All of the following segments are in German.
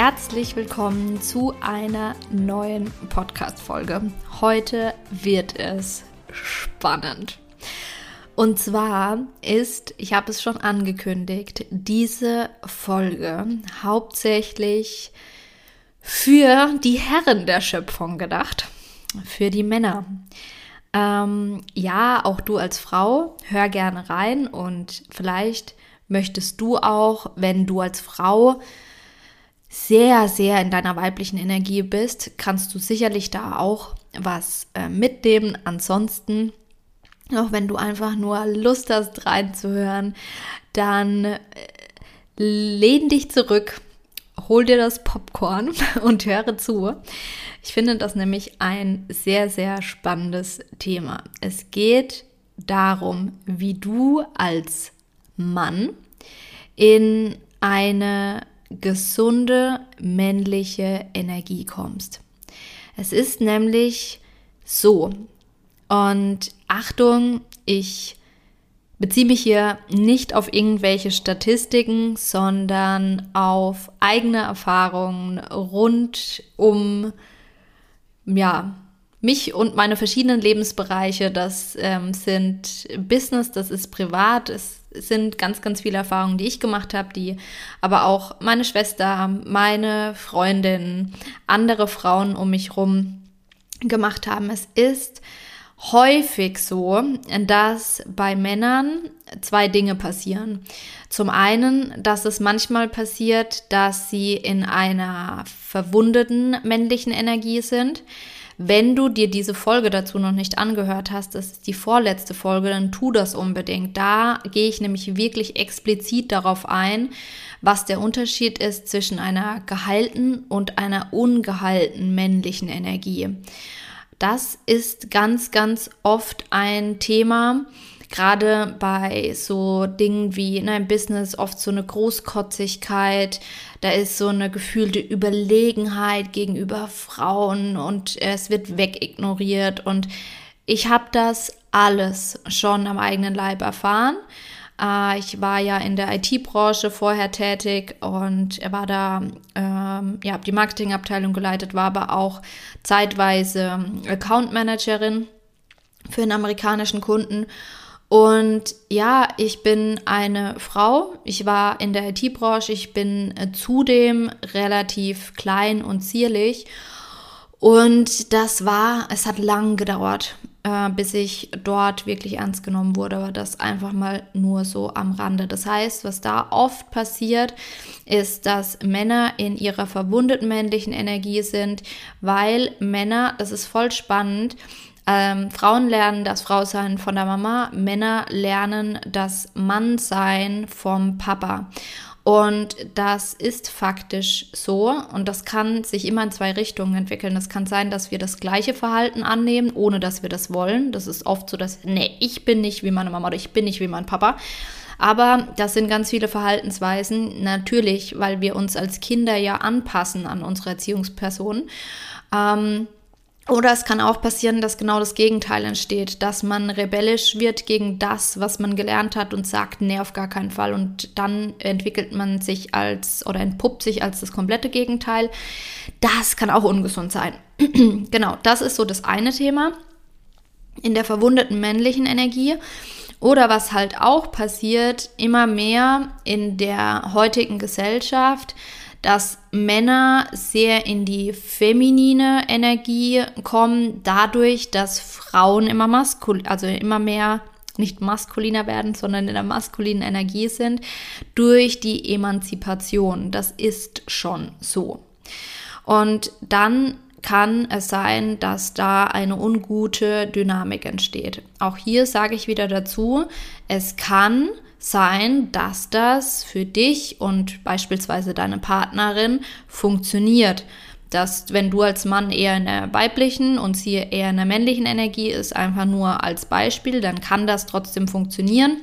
Herzlich willkommen zu einer neuen Podcast-Folge. Heute wird es spannend. Und zwar ist, ich habe es schon angekündigt, diese Folge hauptsächlich für die Herren der Schöpfung gedacht, für die Männer. Ähm, ja, auch du als Frau, hör gerne rein und vielleicht möchtest du auch, wenn du als Frau sehr, sehr in deiner weiblichen Energie bist, kannst du sicherlich da auch was äh, mitnehmen. Ansonsten, auch wenn du einfach nur Lust hast reinzuhören, dann äh, lehn dich zurück, hol dir das Popcorn und höre zu. Ich finde das nämlich ein sehr, sehr spannendes Thema. Es geht darum, wie du als Mann in eine gesunde männliche Energie kommst. Es ist nämlich so, und Achtung, ich beziehe mich hier nicht auf irgendwelche Statistiken, sondern auf eigene Erfahrungen rund um, ja, mich und meine verschiedenen Lebensbereiche. Das ähm, sind Business, das ist privat, es sind ganz, ganz viele Erfahrungen, die ich gemacht habe, die aber auch meine Schwester, meine Freundin, andere Frauen um mich herum gemacht haben. Es ist häufig so, dass bei Männern zwei Dinge passieren. Zum einen, dass es manchmal passiert, dass sie in einer verwundeten männlichen Energie sind. Wenn du dir diese Folge dazu noch nicht angehört hast, das ist die vorletzte Folge, dann tu das unbedingt. Da gehe ich nämlich wirklich explizit darauf ein, was der Unterschied ist zwischen einer gehalten und einer ungehalten männlichen Energie. Das ist ganz, ganz oft ein Thema, gerade bei so Dingen wie in einem Business oft so eine Großkotzigkeit, da ist so eine gefühlte Überlegenheit gegenüber Frauen und es wird wegignoriert und ich habe das alles schon am eigenen Leib erfahren. Äh, ich war ja in der IT-Branche vorher tätig und er war da, ähm, ja, habe die Marketingabteilung geleitet, war aber auch zeitweise Account Managerin für einen amerikanischen Kunden. Und ja, ich bin eine Frau. Ich war in der IT-Branche. Ich bin äh, zudem relativ klein und zierlich. Und das war, es hat lang gedauert äh, bis ich dort wirklich ernst genommen wurde, aber das einfach mal nur so am Rande. Das heißt, was da oft passiert, ist, dass Männer in ihrer verwundeten männlichen Energie sind, weil Männer, das ist voll spannend, ähm, Frauen lernen das Frausein von der Mama, Männer lernen das Mannsein vom Papa. Und das ist faktisch so und das kann sich immer in zwei Richtungen entwickeln. Es kann sein, dass wir das gleiche Verhalten annehmen, ohne dass wir das wollen. Das ist oft so, dass, nee, ich bin nicht wie meine Mama oder ich bin nicht wie mein Papa. Aber das sind ganz viele Verhaltensweisen, natürlich, weil wir uns als Kinder ja anpassen an unsere Erziehungspersonen. Ähm, oder es kann auch passieren, dass genau das Gegenteil entsteht, dass man rebellisch wird gegen das, was man gelernt hat und sagt, nee, auf gar keinen Fall. Und dann entwickelt man sich als oder entpuppt sich als das komplette Gegenteil. Das kann auch ungesund sein. genau, das ist so das eine Thema in der verwundeten männlichen Energie. Oder was halt auch passiert, immer mehr in der heutigen Gesellschaft, dass Männer sehr in die feminine Energie kommen, dadurch, dass Frauen immer maskul, also immer mehr nicht maskuliner werden, sondern in der maskulinen Energie sind, durch die Emanzipation. Das ist schon so. Und dann kann es sein, dass da eine ungute Dynamik entsteht. Auch hier sage ich wieder dazu, es kann sein, dass das für dich und beispielsweise deine Partnerin funktioniert. Dass wenn du als Mann eher in der weiblichen und sie eher in der männlichen Energie ist, einfach nur als Beispiel, dann kann das trotzdem funktionieren.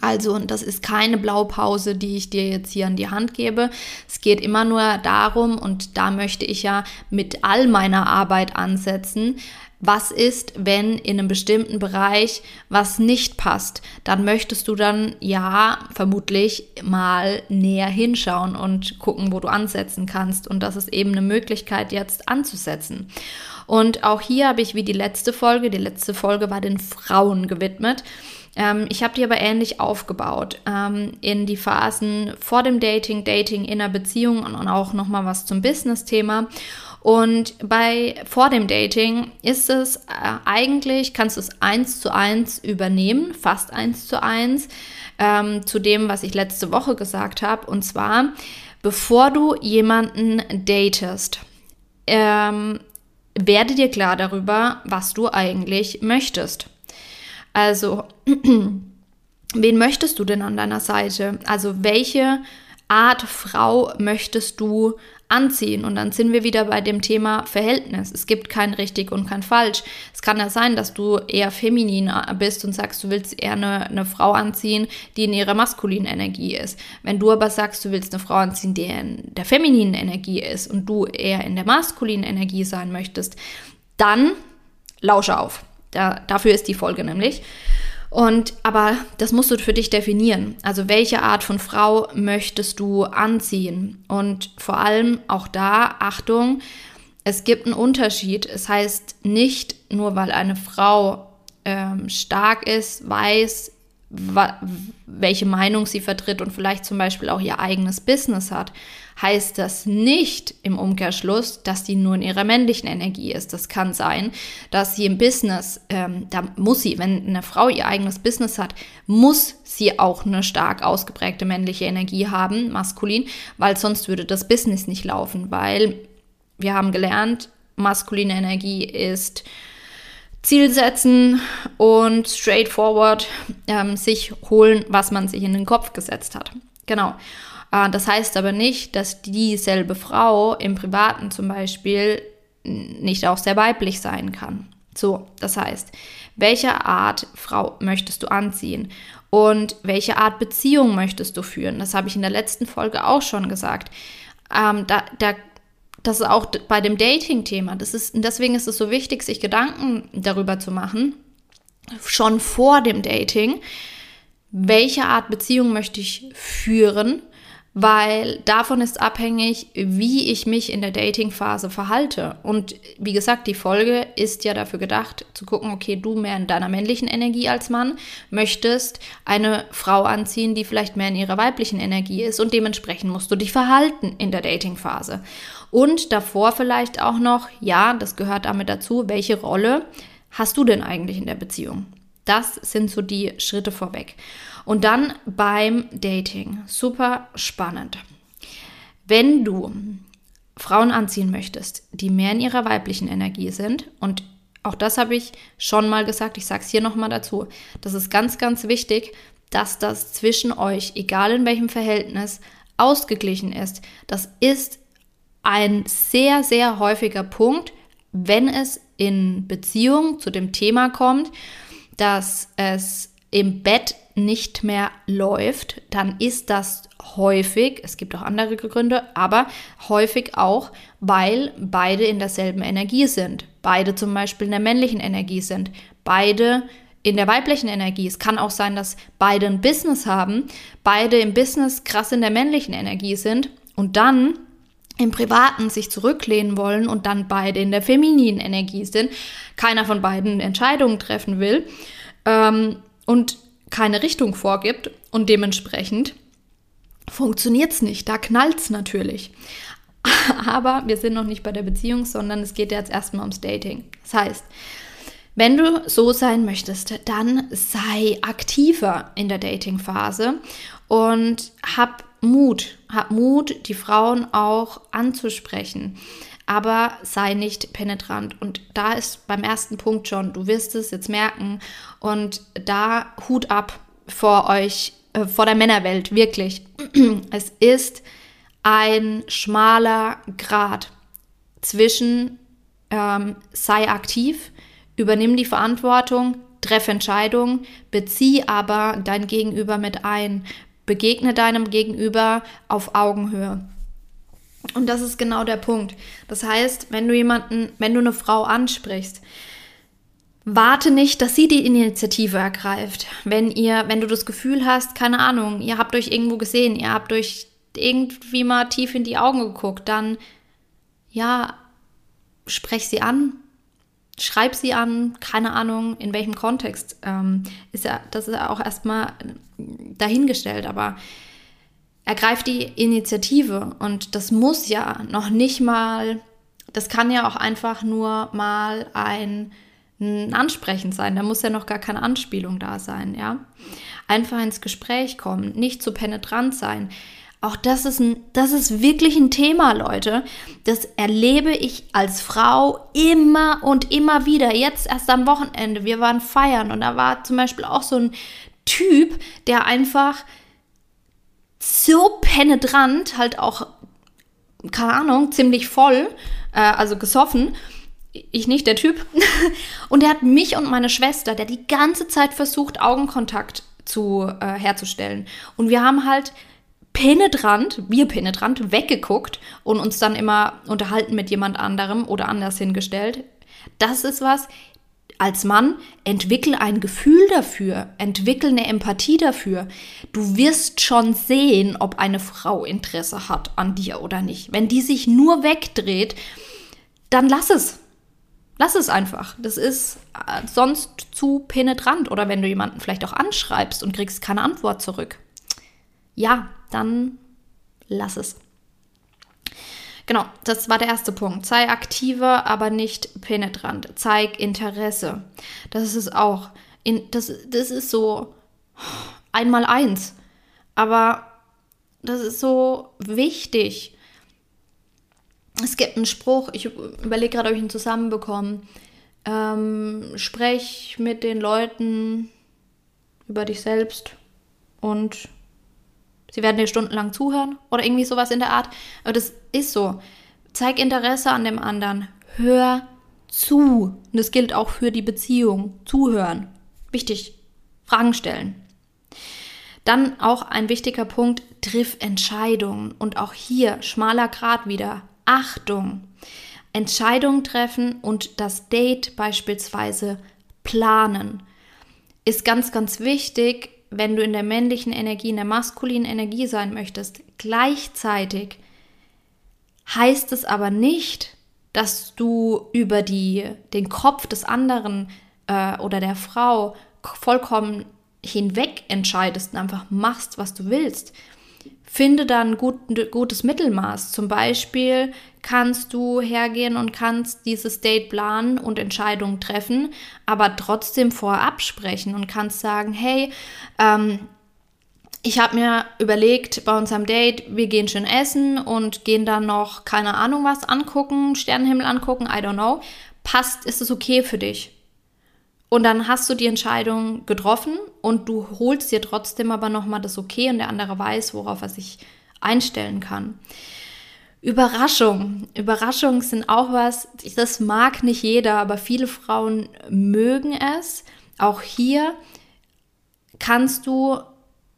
Also, und das ist keine Blaupause, die ich dir jetzt hier an die Hand gebe. Es geht immer nur darum, und da möchte ich ja mit all meiner Arbeit ansetzen, was ist, wenn in einem bestimmten Bereich was nicht passt, dann möchtest du dann ja vermutlich mal näher hinschauen und gucken, wo du ansetzen kannst. Und das ist eben eine Möglichkeit, jetzt anzusetzen. Und auch hier habe ich wie die letzte Folge, die letzte Folge war den Frauen gewidmet. Ähm, ich habe die aber ähnlich aufgebaut ähm, in die Phasen vor dem Dating, Dating in einer Beziehung und auch nochmal was zum Business-Thema. Und bei vor dem Dating ist es äh, eigentlich, kannst du es eins zu eins übernehmen, fast eins zu eins, ähm, zu dem, was ich letzte Woche gesagt habe. Und zwar, bevor du jemanden datest, ähm, werde dir klar darüber, was du eigentlich möchtest. Also, wen möchtest du denn an deiner Seite? Also, welche Art Frau möchtest du anziehen. Und dann sind wir wieder bei dem Thema Verhältnis. Es gibt kein richtig und kein falsch. Es kann ja sein, dass du eher feminin bist und sagst, du willst eher eine, eine Frau anziehen, die in ihrer maskulinen Energie ist. Wenn du aber sagst, du willst eine Frau anziehen, die in der femininen Energie ist und du eher in der maskulinen Energie sein möchtest, dann lausche auf. Da, dafür ist die Folge nämlich. Und aber das musst du für dich definieren. Also welche Art von Frau möchtest du anziehen? Und vor allem auch da, Achtung, es gibt einen Unterschied. Es heißt nicht nur, weil eine Frau ähm, stark ist, weiß, welche Meinung sie vertritt und vielleicht zum Beispiel auch ihr eigenes Business hat, heißt das nicht im Umkehrschluss, dass sie nur in ihrer männlichen Energie ist. Das kann sein, dass sie im Business, ähm, da muss sie, wenn eine Frau ihr eigenes Business hat, muss sie auch eine stark ausgeprägte männliche Energie haben, maskulin, weil sonst würde das Business nicht laufen, weil wir haben gelernt, maskuline Energie ist Ziel setzen und straightforward ähm, sich holen, was man sich in den Kopf gesetzt hat. Genau. Äh, das heißt aber nicht, dass dieselbe Frau im Privaten zum Beispiel nicht auch sehr weiblich sein kann. So, das heißt, welche Art Frau möchtest du anziehen und welche Art Beziehung möchtest du führen? Das habe ich in der letzten Folge auch schon gesagt. Ähm, da, da das ist auch bei dem Dating-Thema. Das ist, deswegen ist es so wichtig, sich Gedanken darüber zu machen, schon vor dem Dating, welche Art Beziehung möchte ich führen weil davon ist abhängig, wie ich mich in der Dating-Phase verhalte. Und wie gesagt, die Folge ist ja dafür gedacht, zu gucken, okay, du mehr in deiner männlichen Energie als Mann möchtest eine Frau anziehen, die vielleicht mehr in ihrer weiblichen Energie ist und dementsprechend musst du dich verhalten in der Dating-Phase. Und davor vielleicht auch noch, ja, das gehört damit dazu, welche Rolle hast du denn eigentlich in der Beziehung? Das sind so die Schritte vorweg. Und dann beim Dating. Super spannend. Wenn du Frauen anziehen möchtest, die mehr in ihrer weiblichen Energie sind, und auch das habe ich schon mal gesagt, ich sage es hier nochmal dazu, das ist ganz, ganz wichtig, dass das zwischen euch, egal in welchem Verhältnis, ausgeglichen ist. Das ist ein sehr, sehr häufiger Punkt, wenn es in Beziehung zu dem Thema kommt, dass es im Bett nicht mehr läuft, dann ist das häufig, es gibt auch andere Gründe, aber häufig auch, weil beide in derselben Energie sind. Beide zum Beispiel in der männlichen Energie sind. Beide in der weiblichen Energie. Es kann auch sein, dass beide ein Business haben, beide im Business krass in der männlichen Energie sind und dann im Privaten sich zurücklehnen wollen und dann beide in der femininen Energie sind, keiner von beiden Entscheidungen treffen will ähm, und keine Richtung vorgibt und dementsprechend funktioniert es nicht. Da knallt es natürlich. Aber wir sind noch nicht bei der Beziehung, sondern es geht jetzt erstmal ums Dating. Das heißt, wenn du so sein möchtest, dann sei aktiver in der Dating-Phase und hab Mut. Hab Mut, die Frauen auch anzusprechen. aber sei nicht penetrant. Und da ist beim ersten Punkt schon, du wirst es jetzt merken. Und da Hut ab vor euch, äh, vor der Männerwelt, wirklich. es ist ein schmaler Grad zwischen ähm, sei aktiv, übernimm die Verantwortung, treff Entscheidungen, bezieh aber dein Gegenüber mit ein, begegne deinem Gegenüber auf Augenhöhe. Und das ist genau der Punkt. Das heißt, wenn du jemanden, wenn du eine Frau ansprichst, warte nicht, dass sie die Initiative ergreift. Wenn ihr, wenn du das Gefühl hast, keine Ahnung, ihr habt euch irgendwo gesehen, ihr habt euch irgendwie mal tief in die Augen geguckt, dann ja, sprech sie an, schreib sie an, keine Ahnung, in welchem Kontext. Ähm, ist ja, das ist ja auch erstmal dahingestellt, aber ergreift die Initiative und das muss ja noch nicht mal, das kann ja auch einfach nur mal ein, ein Ansprechen sein, da muss ja noch gar keine Anspielung da sein, ja. Einfach ins Gespräch kommen, nicht zu penetrant sein. Auch das ist, ein, das ist wirklich ein Thema, Leute. Das erlebe ich als Frau immer und immer wieder. Jetzt erst am Wochenende. Wir waren feiern und da war zum Beispiel auch so ein Typ, der einfach so penetrant, halt auch, keine Ahnung, ziemlich voll, äh, also gesoffen. Ich nicht, der Typ. und der hat mich und meine Schwester, der die ganze Zeit versucht, Augenkontakt zu, äh, herzustellen. Und wir haben halt penetrant, wir penetrant, weggeguckt und uns dann immer unterhalten mit jemand anderem oder anders hingestellt. Das ist was, als Mann, entwickel ein Gefühl dafür, entwickel eine Empathie dafür. Du wirst schon sehen, ob eine Frau Interesse hat an dir oder nicht. Wenn die sich nur wegdreht, dann lass es. Lass es einfach. Das ist äh, sonst zu penetrant. Oder wenn du jemanden vielleicht auch anschreibst und kriegst keine Antwort zurück. Ja, dann lass es. Genau, das war der erste Punkt. Sei aktiver, aber nicht penetrant. Zeig Interesse. Das ist auch, in, das, das ist so einmal eins. Aber das ist so wichtig. Es gibt einen Spruch, ich überlege gerade, ob ich ihn zusammenbekomme. Ähm, sprech mit den Leuten über dich selbst und Sie werden dir stundenlang zuhören oder irgendwie sowas in der Art. Aber das ist so. Zeig Interesse an dem anderen. Hör zu. Und das gilt auch für die Beziehung. Zuhören. Wichtig. Fragen stellen. Dann auch ein wichtiger Punkt, triff Entscheidungen. Und auch hier, schmaler Grad wieder, Achtung. Entscheidungen treffen und das Date beispielsweise planen. Ist ganz, ganz wichtig, wenn du in der männlichen Energie, in der maskulinen Energie sein möchtest, gleichzeitig heißt es aber nicht, dass du über die, den Kopf des anderen äh, oder der Frau vollkommen hinweg entscheidest und einfach machst, was du willst. Finde dann gut, gutes Mittelmaß. Zum Beispiel kannst du hergehen und kannst dieses Date planen und Entscheidungen treffen, aber trotzdem vorab sprechen und kannst sagen, hey, ähm, ich habe mir überlegt, bei unserem Date, wir gehen schön essen und gehen dann noch, keine Ahnung was, angucken, Sternenhimmel angucken, I don't know. Passt, ist es okay für dich? Und dann hast du die Entscheidung getroffen und du holst dir trotzdem aber nochmal das Okay und der andere weiß, worauf er sich einstellen kann. Überraschung. Überraschungen sind auch was, das mag nicht jeder, aber viele Frauen mögen es. Auch hier kannst du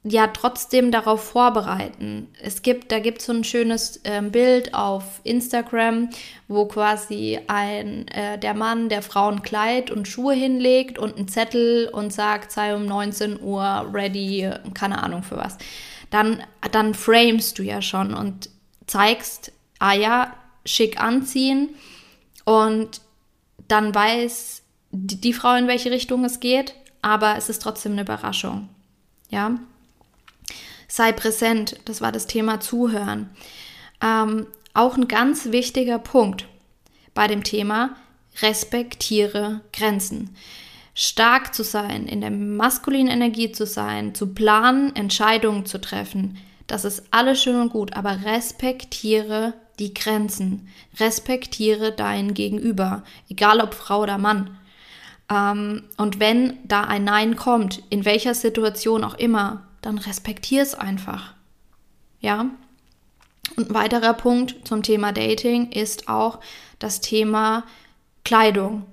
ja trotzdem darauf vorbereiten. Es gibt, da gibt es so ein schönes äh, Bild auf Instagram, wo quasi ein äh, der Mann der Frau ein Kleid und Schuhe hinlegt und einen Zettel und sagt, sei um 19 Uhr ready, keine Ahnung für was. Dann, dann framest du ja schon und zeigst, ah ja, schick anziehen und dann weiß die, die Frau, in welche Richtung es geht, aber es ist trotzdem eine Überraschung. Ja, sei präsent. Das war das Thema Zuhören. Ähm, auch ein ganz wichtiger Punkt bei dem Thema, respektiere Grenzen. Stark zu sein, in der maskulinen Energie zu sein, zu planen, Entscheidungen zu treffen, das ist alles schön und gut, aber respektiere die Grenzen. Respektiere dein Gegenüber, egal ob Frau oder Mann. Ähm, und wenn da ein Nein kommt, in welcher Situation auch immer, dann respektier es einfach. Ja. Und ein weiterer Punkt zum Thema Dating ist auch das Thema Kleidung.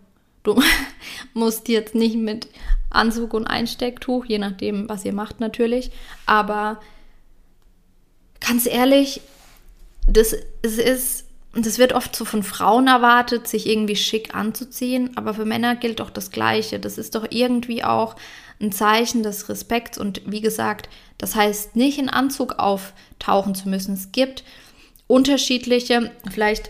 Du musst jetzt nicht mit Anzug und Einstecktuch, je nachdem, was ihr macht natürlich, aber ganz ehrlich, das, es ist, das wird oft so von Frauen erwartet, sich irgendwie schick anzuziehen, aber für Männer gilt doch das Gleiche. Das ist doch irgendwie auch ein Zeichen des Respekts und wie gesagt, das heißt nicht in Anzug auftauchen zu müssen. Es gibt unterschiedliche, vielleicht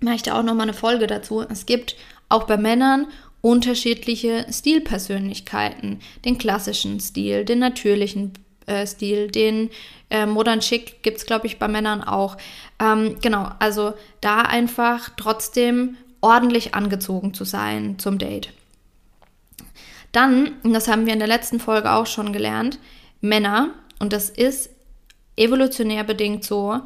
mache ich da auch nochmal eine Folge dazu. Es gibt auch bei Männern unterschiedliche Stilpersönlichkeiten. Den klassischen Stil, den natürlichen äh, Stil, den äh, Modern Chic gibt es, glaube ich, bei Männern auch. Ähm, genau, also da einfach trotzdem ordentlich angezogen zu sein zum Date. Dann, und das haben wir in der letzten Folge auch schon gelernt, Männer, und das ist evolutionär bedingt so,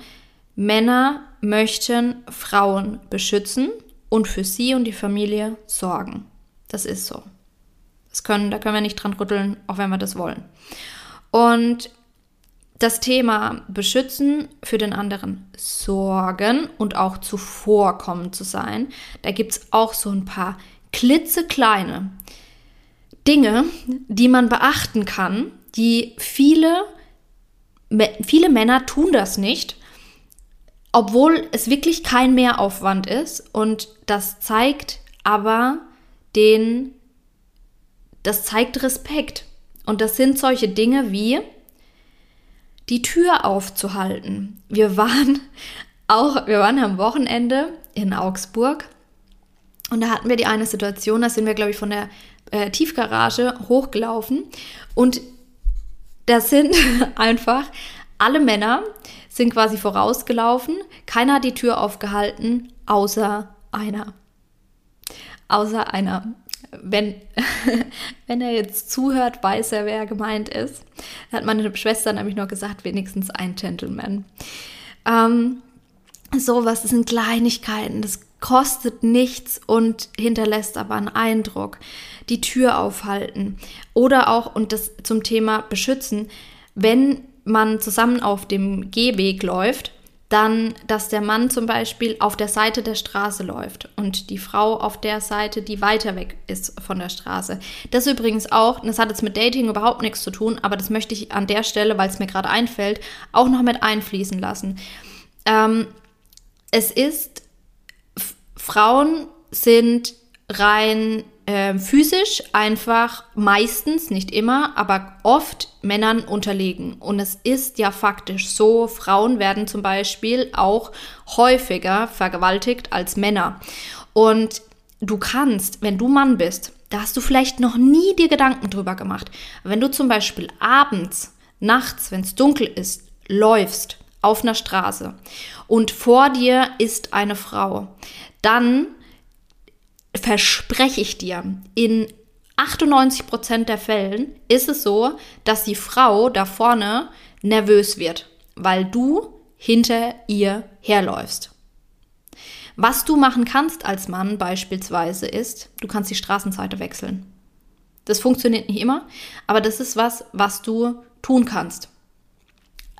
Männer möchten Frauen beschützen und für sie und die Familie sorgen. Das ist so. Das können, da können wir nicht dran rütteln, auch wenn wir das wollen. Und das Thema beschützen, für den anderen sorgen und auch zuvorkommend zu sein, da gibt es auch so ein paar klitzekleine Dinge, die man beachten kann, die viele, viele Männer tun das nicht, obwohl es wirklich kein Mehraufwand ist. Und das zeigt aber den, das zeigt Respekt. Und das sind solche Dinge wie die Tür aufzuhalten. Wir waren auch, wir waren am Wochenende in Augsburg und da hatten wir die eine Situation, da sind wir, glaube ich, von der äh, Tiefgarage hochgelaufen und da sind einfach alle Männer sind quasi vorausgelaufen. Keiner hat die Tür aufgehalten, außer einer. Außer einer. Wenn, wenn er jetzt zuhört, weiß er, wer gemeint ist. Hat meine Schwester nämlich noch gesagt, wenigstens ein Gentleman. Ähm, sowas, sind Kleinigkeiten, das kostet nichts und hinterlässt aber einen Eindruck. Die Tür aufhalten oder auch, und das zum Thema beschützen, wenn man zusammen auf dem Gehweg läuft, dann, dass der Mann zum Beispiel auf der Seite der Straße läuft und die Frau auf der Seite, die weiter weg ist von der Straße. Das übrigens auch, das hat jetzt mit Dating überhaupt nichts zu tun, aber das möchte ich an der Stelle, weil es mir gerade einfällt, auch noch mit einfließen lassen. Ähm, es ist, Frauen sind rein äh, physisch einfach meistens, nicht immer, aber oft Männern unterlegen. Und es ist ja faktisch so, Frauen werden zum Beispiel auch häufiger vergewaltigt als Männer. Und du kannst, wenn du Mann bist, da hast du vielleicht noch nie dir Gedanken drüber gemacht. Wenn du zum Beispiel abends, nachts, wenn es dunkel ist, läufst auf einer Straße und vor dir ist eine Frau, dann verspreche ich dir, in 98% der Fällen ist es so, dass die Frau da vorne nervös wird, weil du hinter ihr herläufst. Was du machen kannst als Mann beispielsweise ist, du kannst die Straßenseite wechseln. Das funktioniert nicht immer, aber das ist was, was du tun kannst.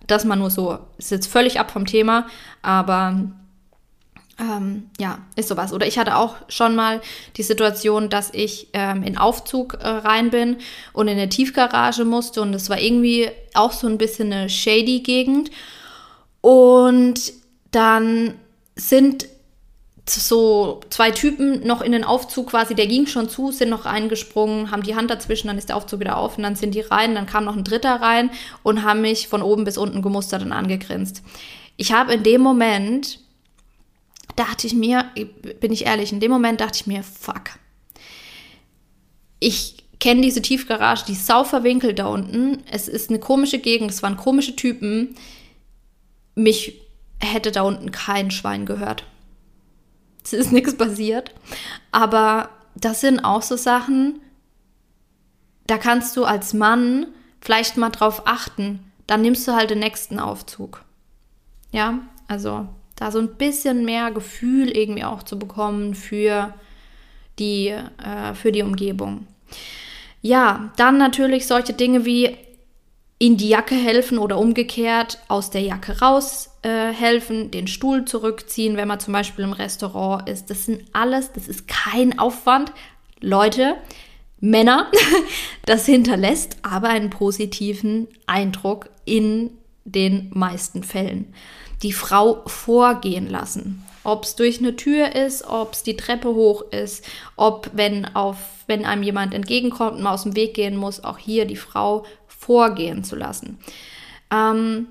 Das mal nur so, ist jetzt völlig ab vom Thema, aber ähm, ja, ist sowas. Oder ich hatte auch schon mal die Situation, dass ich ähm, in Aufzug äh, rein bin und in eine Tiefgarage musste und es war irgendwie auch so ein bisschen eine shady Gegend. Und dann sind so zwei Typen noch in den Aufzug quasi, der ging schon zu, sind noch reingesprungen, haben die Hand dazwischen, dann ist der Aufzug wieder auf und dann sind die rein, dann kam noch ein dritter rein und haben mich von oben bis unten gemustert und angegrinst. Ich habe in dem Moment dachte ich mir, bin ich ehrlich, in dem Moment dachte ich mir, fuck. Ich kenne diese Tiefgarage, die sau verwinkelt da unten. Es ist eine komische Gegend, es waren komische Typen. Mich hätte da unten kein Schwein gehört. Es ist nichts passiert. Aber das sind auch so Sachen, da kannst du als Mann vielleicht mal drauf achten. Dann nimmst du halt den nächsten Aufzug. Ja, also Da so ein bisschen mehr Gefühl irgendwie auch zu bekommen für die, äh, für die Umgebung. Ja, dann natürlich solche Dinge wie in die Jacke helfen oder umgekehrt aus der Jacke raus äh, helfen, den Stuhl zurückziehen, wenn man zum Beispiel im Restaurant ist. Das sind alles, das ist kein Aufwand. Leute, Männer, das hinterlässt aber einen positiven Eindruck in den meisten Fällen. Die Frau vorgehen lassen. Ob es durch eine Tür ist, ob es die Treppe hoch ist, ob wenn auf, wenn einem jemand entgegenkommt und man aus dem Weg gehen muss, auch hier die Frau vorgehen zu lassen. Ähm,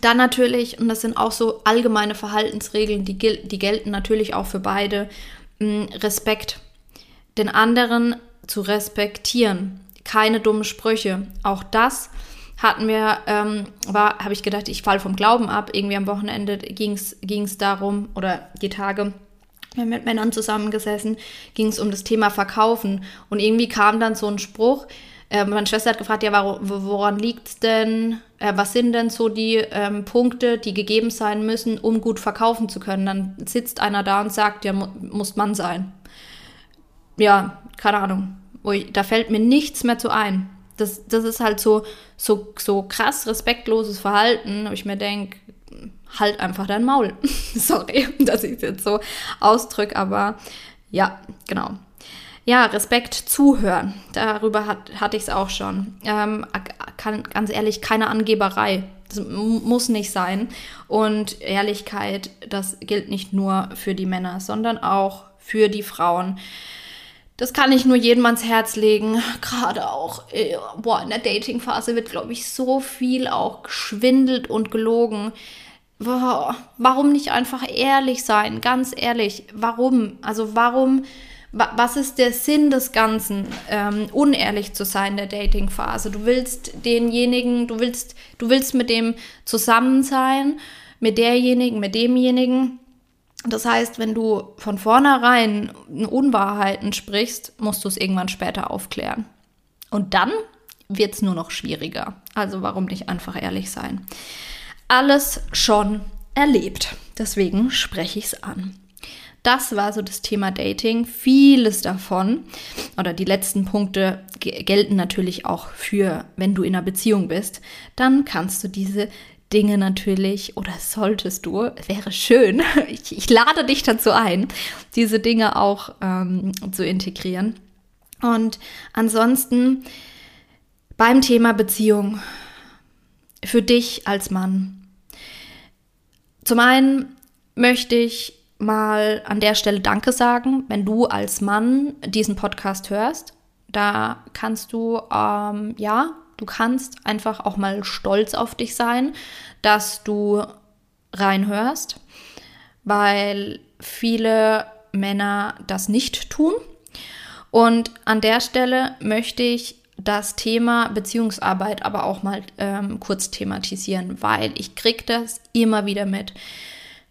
dann natürlich, und das sind auch so allgemeine Verhaltensregeln, die, die gelten natürlich auch für beide, mh, Respekt. Den anderen zu respektieren. Keine dummen Sprüche. Auch das hatten wir, ähm, war, habe ich gedacht, ich falle vom Glauben ab. Irgendwie am Wochenende ging es darum, oder die Tage, wir haben mit Männern zusammengesessen, ging es um das Thema Verkaufen. Und irgendwie kam dann so ein Spruch, äh, meine Schwester hat gefragt, ja, woran liegt es denn? Äh, was sind denn so die ähm, Punkte, die gegeben sein müssen, um gut verkaufen zu können? Dann sitzt einer da und sagt, ja, mu muss Mann sein. Ja, keine Ahnung. Ui, da fällt mir nichts mehr zu ein. Das, das ist halt so, so, so krass respektloses Verhalten, wo ich mir denke, halt einfach dein Maul. Sorry, dass ich es jetzt so ausdrücke, aber ja, genau. Ja, Respekt zuhören. Darüber hat, hatte ich es auch schon. Ähm, kann, ganz ehrlich, keine Angeberei. Das muss nicht sein. Und Ehrlichkeit, das gilt nicht nur für die Männer, sondern auch für die Frauen. Das kann ich nur jedem ans Herz legen. Gerade auch, äh, boah, in der Dating-Phase wird, glaube ich, so viel auch geschwindelt und gelogen. Boah, warum nicht einfach ehrlich sein? Ganz ehrlich, warum? Also warum was ist der Sinn des Ganzen, ähm, unehrlich zu sein in der Dating-Phase? Du willst denjenigen, du willst, du willst mit dem zusammen sein, mit derjenigen, mit demjenigen. Das heißt, wenn du von vornherein Unwahrheiten sprichst, musst du es irgendwann später aufklären. Und dann wird es nur noch schwieriger. Also warum nicht einfach ehrlich sein? Alles schon erlebt. Deswegen spreche ich es an. Das war so das Thema Dating. Vieles davon oder die letzten Punkte gelten natürlich auch für, wenn du in einer Beziehung bist. Dann kannst du diese Dinge natürlich oder solltest du, wäre schön, ich, ich lade dich dazu ein, diese Dinge auch ähm, zu integrieren. Und ansonsten beim Thema Beziehung für dich als Mann. Zum einen möchte ich mal an der Stelle Danke sagen, wenn du als Mann diesen Podcast hörst. Da kannst du, ähm, ja, du kannst einfach auch mal stolz auf dich sein, dass du reinhörst, weil viele Männer das nicht tun. Und an der Stelle möchte ich das Thema Beziehungsarbeit aber auch mal ähm, kurz thematisieren, weil ich kriege das immer wieder mit.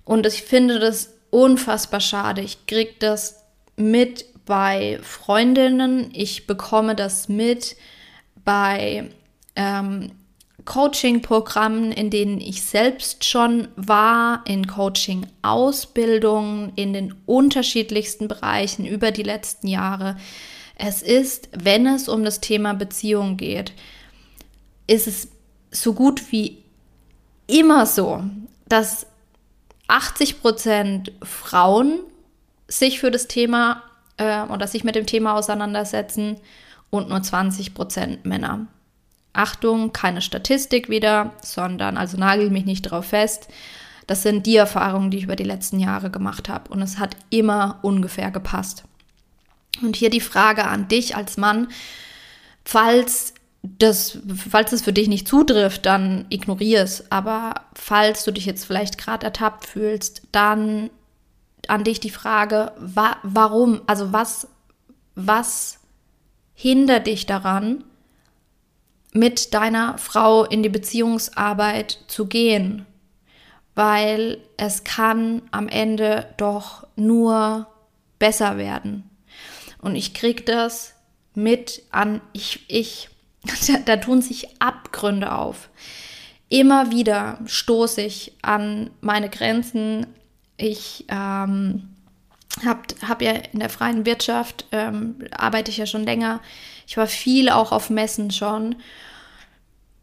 Und ich finde das unfassbar schade. Ich kriege das mit bei Freundinnen, ich bekomme das mit bei ähm, Coaching-Programmen, in denen ich selbst schon war, in Coaching-Ausbildungen, in den unterschiedlichsten Bereichen über die letzten Jahre. Es ist, wenn es um das Thema Beziehung geht, ist es so gut wie immer so, dass 80 Prozent Frauen sich für das Thema äh, oder sich mit dem Thema auseinandersetzen und nur 20 Prozent Männer. Achtung, keine Statistik wieder, sondern, also nagel mich nicht drauf fest. Das sind die Erfahrungen, die ich über die letzten Jahre gemacht habe. Und es hat immer ungefähr gepasst. Und hier die Frage an dich als Mann, falls das, falls es für dich nicht zutrifft, dann ignorier es. Aber falls du dich jetzt vielleicht gerade ertappt fühlst, dann an dich die Frage, wa warum, also was, was hindert dich daran, mit deiner Frau in die Beziehungsarbeit zu gehen? Weil es kann am Ende doch nur besser werden. Und ich krieg das mit an, ich, ich da, da tun sich Abgründe auf. immer wieder stoße ich an meine Grenzen. Ich ähm, habe hab ja in der freien Wirtschaft, ähm, arbeite ich ja schon länger. Ich war viel auch auf Messen schon.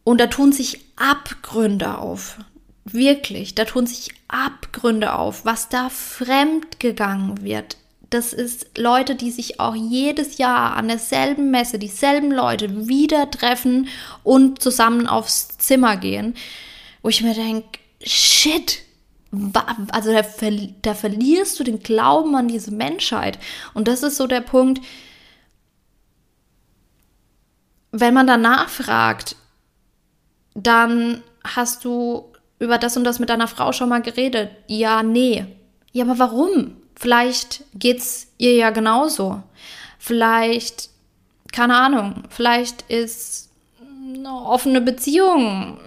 Und da tun sich Abgründe auf. Wirklich, da tun sich Abgründe auf, was da fremd gegangen wird. Das ist Leute, die sich auch jedes Jahr an derselben Messe, dieselben Leute wieder treffen und zusammen aufs Zimmer gehen, wo ich mir denke, shit, also da, da verlierst du den Glauben an diese Menschheit. Und das ist so der Punkt, wenn man danach fragt, dann hast du über das und das mit deiner Frau schon mal geredet. Ja, nee. Ja, aber warum? Vielleicht geht's ihr ja genauso. Vielleicht, keine Ahnung, vielleicht ist eine offene Beziehung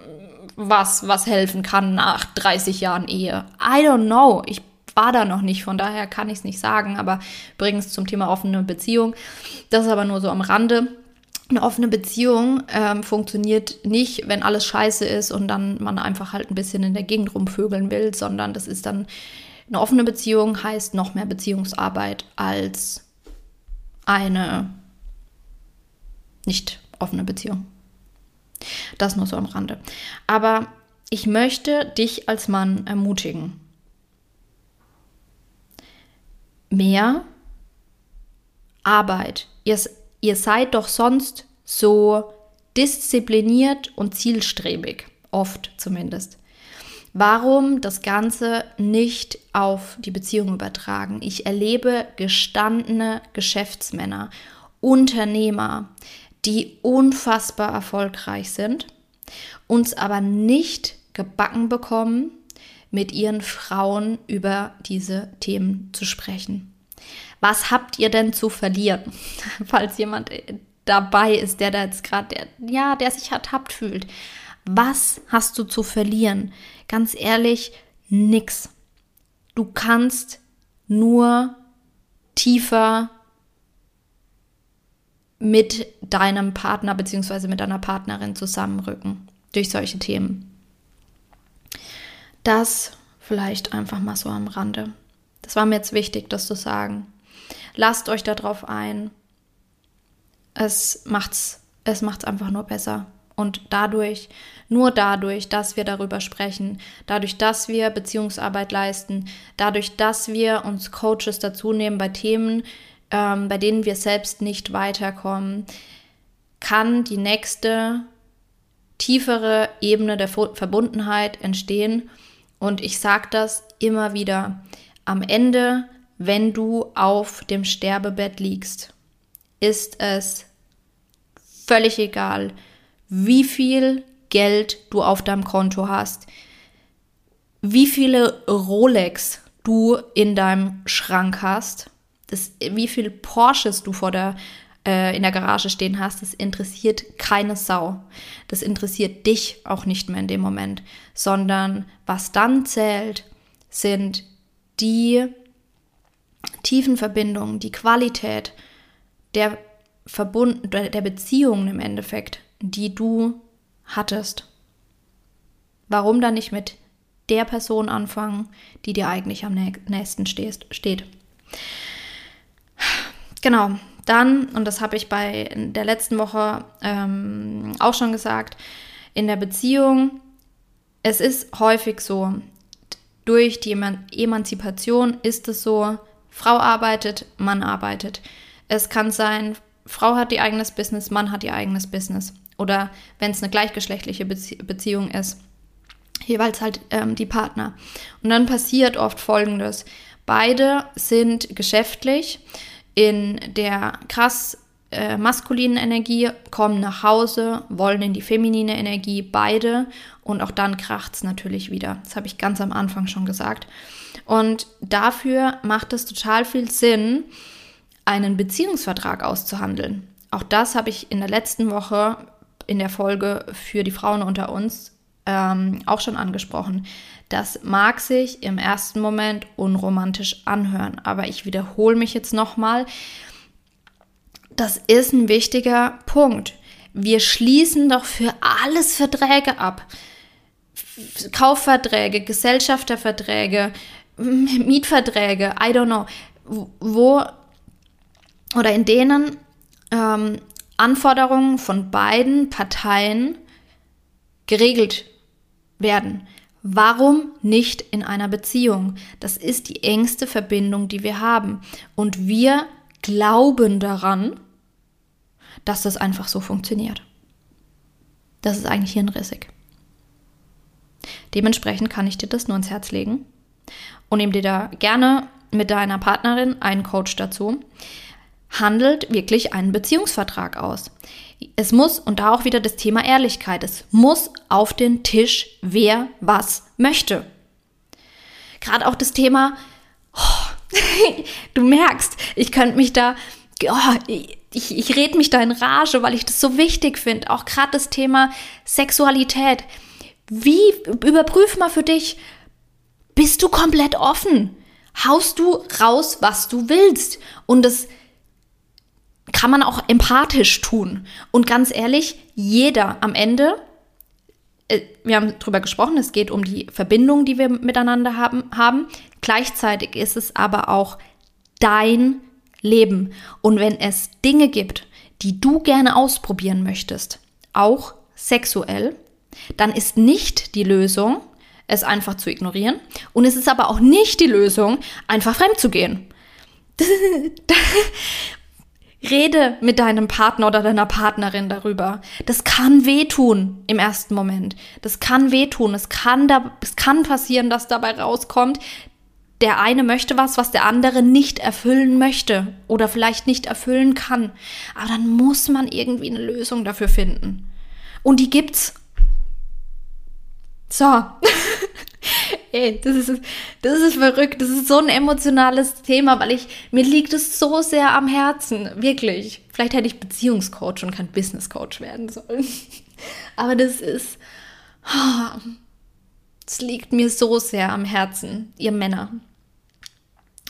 was, was helfen kann nach 30 Jahren Ehe. I don't know. Ich war da noch nicht, von daher kann ich es nicht sagen. Aber übrigens zum Thema offene Beziehung, das ist aber nur so am Rande. Eine offene Beziehung ähm, funktioniert nicht, wenn alles scheiße ist und dann man einfach halt ein bisschen in der Gegend rumvögeln will, sondern das ist dann eine offene Beziehung heißt noch mehr Beziehungsarbeit als eine nicht offene Beziehung. Das nur so am Rande. Aber ich möchte dich als Mann ermutigen. Mehr Arbeit. Ihr, ihr seid doch sonst so diszipliniert und zielstrebig, oft zumindest. Warum das Ganze nicht auf die Beziehung übertragen? Ich erlebe gestandene Geschäftsmänner, Unternehmer, die unfassbar erfolgreich sind, uns aber nicht gebacken bekommen, mit ihren Frauen über diese Themen zu sprechen. Was habt ihr denn zu verlieren, falls jemand äh, dabei ist, der da jetzt gerade, ja, der sich ertappt fühlt? Was hast du zu verlieren? Ganz ehrlich, nix. Du kannst nur tiefer mit deinem Partner bzw. mit deiner Partnerin zusammenrücken durch solche Themen. Das vielleicht einfach mal so am Rande. Das war mir jetzt wichtig, das zu sagen. Lasst euch darauf ein. Es macht's, es macht's einfach nur besser. Und dadurch, nur dadurch, dass wir darüber sprechen, dadurch, dass wir Beziehungsarbeit leisten, dadurch, dass wir uns Coaches dazu nehmen bei Themen, ähm, bei denen wir selbst nicht weiterkommen, kann die nächste tiefere Ebene der Verbundenheit entstehen. Und ich sage das immer wieder. Am Ende, wenn du auf dem Sterbebett liegst, ist es völlig egal, wie viel Geld du auf deinem Konto hast, wie viele Rolex du in deinem Schrank hast das, wie viele Porsches du vor der, äh, in der Garage stehen hast, das interessiert keine Sau. Das interessiert dich auch nicht mehr in dem Moment, sondern was dann zählt, sind die tiefen Verbindungen, die Qualität der Verbund, der Beziehungen im Endeffekt, die du hattest. Warum dann nicht mit der Person anfangen, die dir eigentlich am nächsten steht? Genau, dann, und das habe ich bei der letzten Woche ähm, auch schon gesagt, in der Beziehung, es ist häufig so, durch die Emanzipation ist es so, Frau arbeitet, Mann arbeitet. Es kann sein, Frau hat ihr eigenes Business, Mann hat ihr eigenes Business. Oder wenn es eine gleichgeschlechtliche Bezie Beziehung ist, jeweils halt ähm, die Partner. Und dann passiert oft Folgendes. Beide sind geschäftlich in der krass äh, maskulinen Energie, kommen nach Hause, wollen in die feminine Energie, beide. Und auch dann kracht es natürlich wieder. Das habe ich ganz am Anfang schon gesagt. Und dafür macht es total viel Sinn, einen Beziehungsvertrag auszuhandeln. Auch das habe ich in der letzten Woche in der Folge für die Frauen unter uns ähm, auch schon angesprochen. Das mag sich im ersten Moment unromantisch anhören, aber ich wiederhole mich jetzt nochmal. Das ist ein wichtiger Punkt. Wir schließen doch für alles Verträge ab. Kaufverträge, Gesellschafterverträge, Mietverträge, I don't know, wo oder in denen ähm, Anforderungen von beiden Parteien geregelt werden. Warum nicht in einer Beziehung? Das ist die engste Verbindung, die wir haben. Und wir glauben daran, dass das einfach so funktioniert. Das ist eigentlich hirnrissig. Dementsprechend kann ich dir das nur ins Herz legen und nimm dir da gerne mit deiner Partnerin einen Coach dazu. Handelt wirklich einen Beziehungsvertrag aus. Es muss, und da auch wieder das Thema Ehrlichkeit, es muss auf den Tisch, wer was möchte. Gerade auch das Thema, oh, du merkst, ich könnte mich da, oh, ich, ich rede mich da in Rage, weil ich das so wichtig finde. Auch gerade das Thema Sexualität. Wie, überprüf mal für dich, bist du komplett offen? Haust du raus, was du willst? Und das kann man auch empathisch tun. Und ganz ehrlich, jeder am Ende, äh, wir haben darüber gesprochen, es geht um die Verbindung, die wir miteinander haben, haben. Gleichzeitig ist es aber auch dein Leben. Und wenn es Dinge gibt, die du gerne ausprobieren möchtest, auch sexuell, dann ist nicht die Lösung, es einfach zu ignorieren. Und es ist aber auch nicht die Lösung, einfach fremd zu gehen. Rede mit deinem Partner oder deiner Partnerin darüber. Das kann wehtun im ersten Moment. Das kann wehtun. Es kann, da, es kann passieren, dass dabei rauskommt, der eine möchte was, was der andere nicht erfüllen möchte oder vielleicht nicht erfüllen kann. Aber dann muss man irgendwie eine Lösung dafür finden. Und die gibt's. So. Ey, das ist, das ist verrückt. Das ist so ein emotionales Thema, weil ich, mir liegt es so sehr am Herzen. Wirklich. Vielleicht hätte ich Beziehungscoach und kein Businesscoach werden sollen. Aber das ist, es oh, liegt mir so sehr am Herzen, ihr Männer.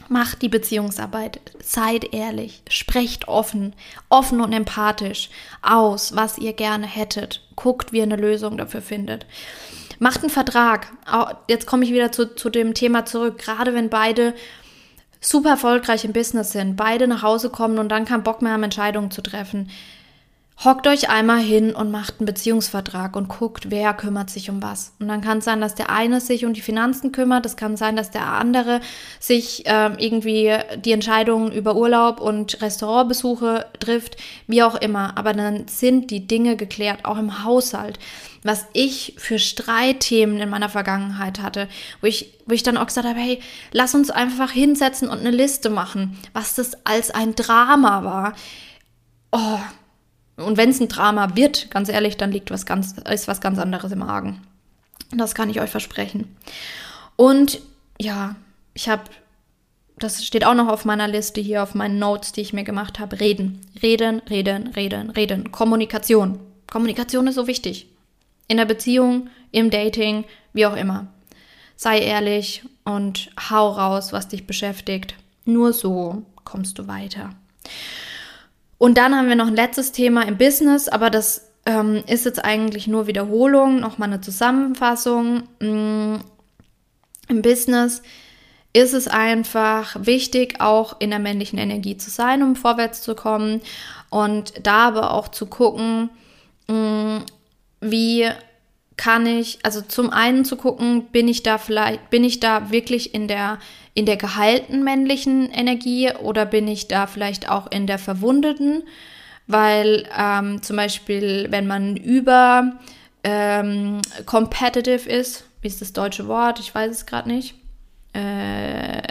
Macht die Beziehungsarbeit, seid ehrlich, sprecht offen, offen und empathisch aus, was ihr gerne hättet. Guckt, wie ihr eine Lösung dafür findet. Macht einen Vertrag. Jetzt komme ich wieder zu, zu dem Thema zurück. Gerade wenn beide super erfolgreich im Business sind, beide nach Hause kommen und dann keinen Bock mehr haben, Entscheidungen zu treffen. Hockt euch einmal hin und macht einen Beziehungsvertrag und guckt, wer kümmert sich um was. Und dann kann es sein, dass der eine sich um die Finanzen kümmert, es kann sein, dass der andere sich äh, irgendwie die Entscheidungen über Urlaub und Restaurantbesuche trifft, wie auch immer. Aber dann sind die Dinge geklärt, auch im Haushalt. Was ich für Streitthemen in meiner Vergangenheit hatte, wo ich, wo ich dann auch gesagt habe, hey, lass uns einfach hinsetzen und eine Liste machen, was das als ein Drama war. Oh, und wenn es ein Drama wird, ganz ehrlich, dann liegt was ganz, ist was ganz anderes im Argen. Das kann ich euch versprechen. Und ja, ich habe, das steht auch noch auf meiner Liste hier, auf meinen Notes, die ich mir gemacht habe. Reden, reden, reden, reden, reden. Kommunikation. Kommunikation ist so wichtig. In der Beziehung, im Dating, wie auch immer. Sei ehrlich und hau raus, was dich beschäftigt. Nur so kommst du weiter. Und dann haben wir noch ein letztes Thema im Business, aber das ähm, ist jetzt eigentlich nur Wiederholung, nochmal eine Zusammenfassung. Mm, Im Business ist es einfach wichtig, auch in der männlichen Energie zu sein, um vorwärts zu kommen und da aber auch zu gucken, mm, wie kann ich, also zum einen zu gucken, bin ich da vielleicht, bin ich da wirklich in der, in der geheilten männlichen Energie oder bin ich da vielleicht auch in der verwundeten? Weil ähm, zum Beispiel, wenn man über ähm, competitive ist, wie ist das deutsche Wort? Ich weiß es gerade nicht. Äh,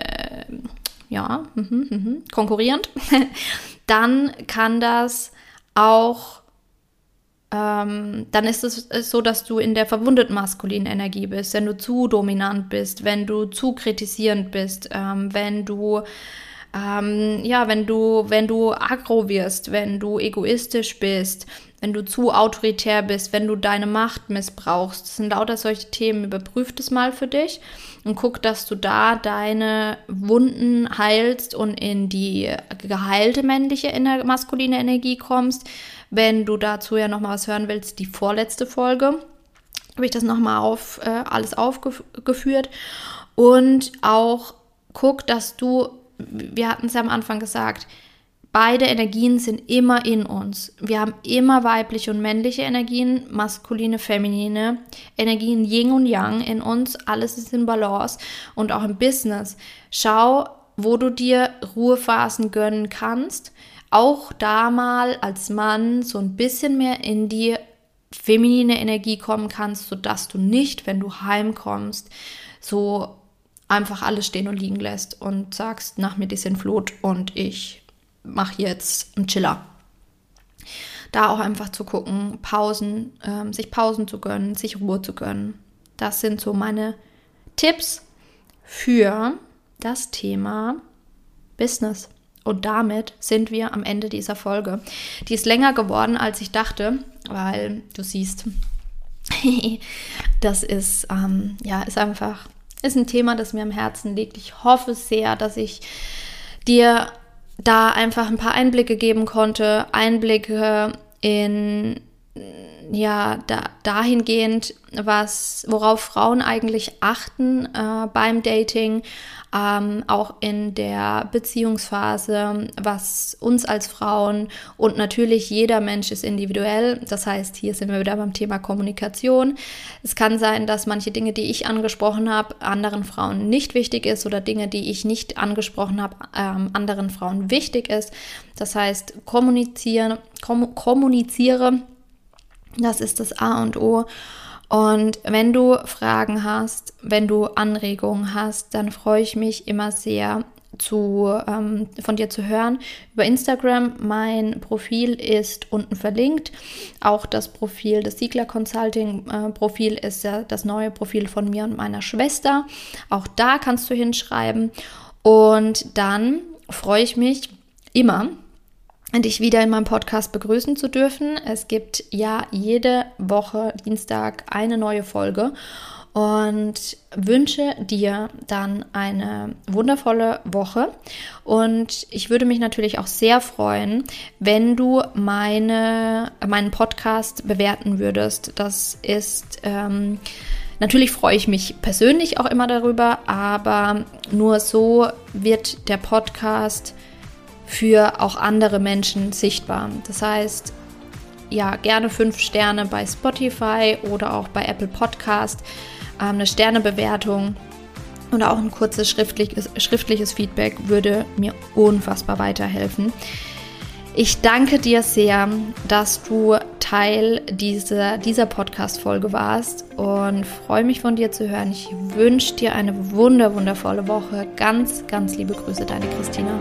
ja, mh, mh, konkurrierend, dann kann das auch ähm, dann ist es so, dass du in der verwundeten maskulinen Energie bist, wenn du zu dominant bist, wenn du zu kritisierend bist, ähm, wenn du ähm, ja, wenn du, wenn du aggro wirst, wenn du egoistisch bist, wenn du zu autoritär bist, wenn du deine Macht missbrauchst. Das sind lauter solche Themen. Überprüf das mal für dich und guck, dass du da deine Wunden heilst und in die geheilte männliche maskuline Energie kommst. Wenn du dazu ja nochmal was hören willst, die vorletzte Folge habe ich das nochmal auf äh, alles aufgeführt und auch guck, dass du, wir hatten es ja am Anfang gesagt, beide Energien sind immer in uns. Wir haben immer weibliche und männliche Energien, maskuline, feminine Energien, Yin und Yang in uns. Alles ist in Balance und auch im Business. Schau, wo du dir Ruhephasen gönnen kannst. Auch da mal als Mann so ein bisschen mehr in die feminine Energie kommen kannst, sodass du nicht, wenn du heimkommst, so einfach alles stehen und liegen lässt und sagst, nach mir die sind Flut und ich mache jetzt einen Chiller. Da auch einfach zu gucken, Pausen, ähm, sich Pausen zu gönnen, sich Ruhe zu gönnen. Das sind so meine Tipps für das Thema Business. Und damit sind wir am Ende dieser Folge. Die ist länger geworden, als ich dachte, weil du siehst, das ist, ähm, ja, ist einfach, ist ein Thema, das mir am Herzen liegt. Ich hoffe sehr, dass ich dir da einfach ein paar Einblicke geben konnte, Einblicke in ja da, dahingehend, was worauf Frauen eigentlich achten äh, beim Dating, ähm, auch in der Beziehungsphase, was uns als Frauen und natürlich jeder Mensch ist individuell. Das heißt, hier sind wir wieder beim Thema Kommunikation. Es kann sein, dass manche Dinge, die ich angesprochen habe, anderen Frauen nicht wichtig ist oder Dinge, die ich nicht angesprochen habe, ähm, anderen Frauen wichtig ist. Das heißt, kommunizieren, kom kommuniziere, das ist das A und O. Und wenn du Fragen hast, wenn du Anregungen hast, dann freue ich mich immer sehr, zu, ähm, von dir zu hören über Instagram. Mein Profil ist unten verlinkt. Auch das Profil, das Siegler Consulting äh, Profil ist ja das neue Profil von mir und meiner Schwester. Auch da kannst du hinschreiben. Und dann freue ich mich immer, dich wieder in meinem Podcast begrüßen zu dürfen. Es gibt ja jede Woche Dienstag eine neue Folge und wünsche dir dann eine wundervolle Woche. Und ich würde mich natürlich auch sehr freuen, wenn du meine, meinen Podcast bewerten würdest. Das ist ähm, natürlich freue ich mich persönlich auch immer darüber, aber nur so wird der Podcast für auch andere Menschen sichtbar. Das heißt, ja, gerne fünf Sterne bei Spotify oder auch bei Apple Podcast, ähm, eine Sternebewertung oder auch ein kurzes schriftliches, schriftliches Feedback würde mir unfassbar weiterhelfen. Ich danke dir sehr, dass du Teil dieser, dieser Podcast-Folge warst und freue mich von dir zu hören. Ich wünsche dir eine wunder, wundervolle Woche. Ganz, ganz liebe Grüße, deine Christina.